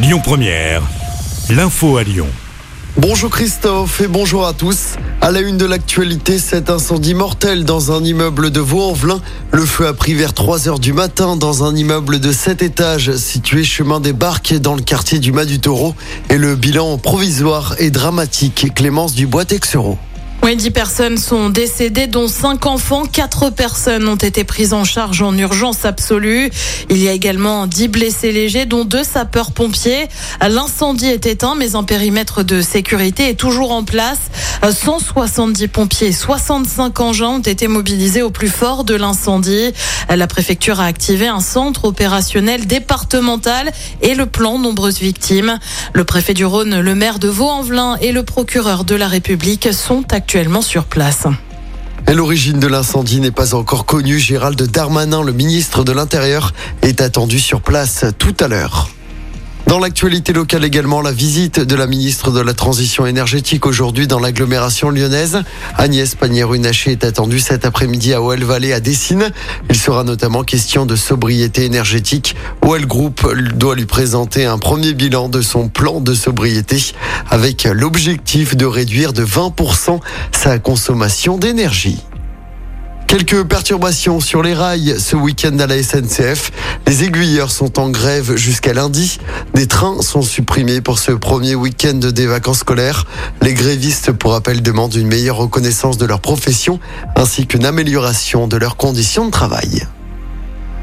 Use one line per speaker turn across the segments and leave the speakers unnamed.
Lyon Première, l'info à Lyon.
Bonjour Christophe et bonjour à tous. À la une de l'actualité, cet incendie mortel dans un immeuble de Vaux-en-Velin. Le feu a pris vers 3 heures du matin dans un immeuble de 7 étages situé chemin des Barques dans le quartier du Mas du Taureau. Et le bilan provisoire est dramatique. Clémence Dubois-Texereau.
Oui, 10 personnes sont décédées, dont 5 enfants. 4 personnes ont été prises en charge en urgence absolue. Il y a également 10 blessés légers, dont 2 sapeurs-pompiers. L'incendie est éteint, mais un périmètre de sécurité est toujours en place. 170 pompiers et 65 engins ont été mobilisés au plus fort de l'incendie. La préfecture a activé un centre opérationnel départemental et le plan nombreuses victimes. Le préfet du Rhône, le maire de Vaux-en-Velin et le procureur de la République sont actuellement sur place.
L'origine de l'incendie n'est pas encore connue. Gérald Darmanin, le ministre de l'Intérieur, est attendu sur place tout à l'heure. Dans l'actualité locale également, la visite de la ministre de la Transition énergétique aujourd'hui dans l'agglomération lyonnaise. Agnès Pannier-Runacher est attendue cet après-midi à Ouel-Vallée à Dessine. Il sera notamment question de sobriété énergétique. Ouel Group doit lui présenter un premier bilan de son plan de sobriété avec l'objectif de réduire de 20% sa consommation d'énergie. Quelques perturbations sur les rails ce week-end à la SNCF. Les aiguilleurs sont en grève jusqu'à lundi. Des trains sont supprimés pour ce premier week-end des vacances scolaires. Les grévistes, pour rappel, demandent une meilleure reconnaissance de leur profession ainsi qu'une amélioration de leurs conditions de travail.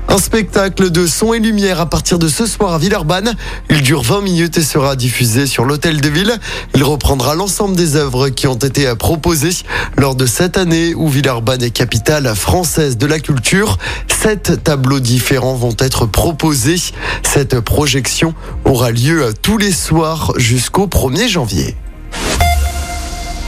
Un spectacle de son et lumière à partir de ce soir à Villeurbanne. Il dure 20 minutes et sera diffusé sur l'hôtel de ville. Il reprendra l'ensemble des œuvres qui ont été proposées lors de cette année où Villeurbanne est capitale française de la culture. Sept tableaux différents vont être proposés. Cette projection aura lieu tous les soirs jusqu'au 1er janvier.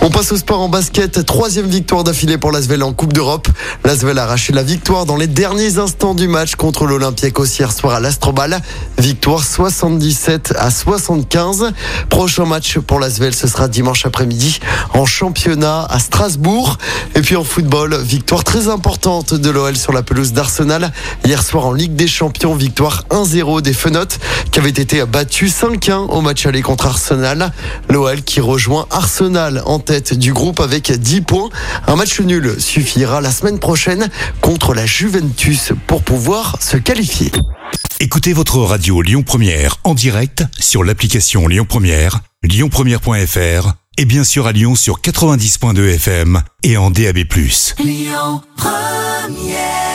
On passe au sport en basket. Troisième victoire d'affilée pour l'Asvel en Coupe d'Europe. L'Asvel a arraché la victoire dans les derniers instants du match contre l'Olympiakos hier soir à l'Astrobal. Victoire 77 à 75. Prochain match pour l'Asvel, ce sera dimanche après-midi en championnat à Strasbourg. Et puis en football, victoire très importante de l'OL sur la pelouse d'Arsenal. Hier soir en Ligue des Champions, victoire 1-0 des Fenotes qui avait été battu 5-1 au match aller contre Arsenal. L'OL qui rejoint Arsenal en tête du groupe avec 10 points. Un match nul suffira la semaine prochaine contre la Juventus pour pouvoir se qualifier.
Écoutez votre radio Lyon Première en direct sur l'application Lyon Première, lyonpremière.fr et bien sûr à Lyon sur 90.2 FM et en DAB+. Lyon Première